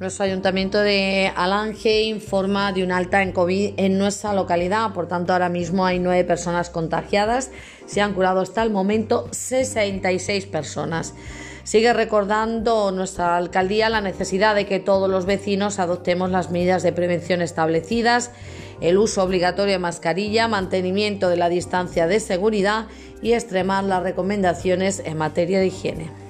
Nuestro ayuntamiento de Alange informa de un alta en COVID en nuestra localidad. Por tanto, ahora mismo hay nueve personas contagiadas. Se han curado hasta el momento 66 personas. Sigue recordando nuestra alcaldía la necesidad de que todos los vecinos adoptemos las medidas de prevención establecidas, el uso obligatorio de mascarilla, mantenimiento de la distancia de seguridad y extremar las recomendaciones en materia de higiene.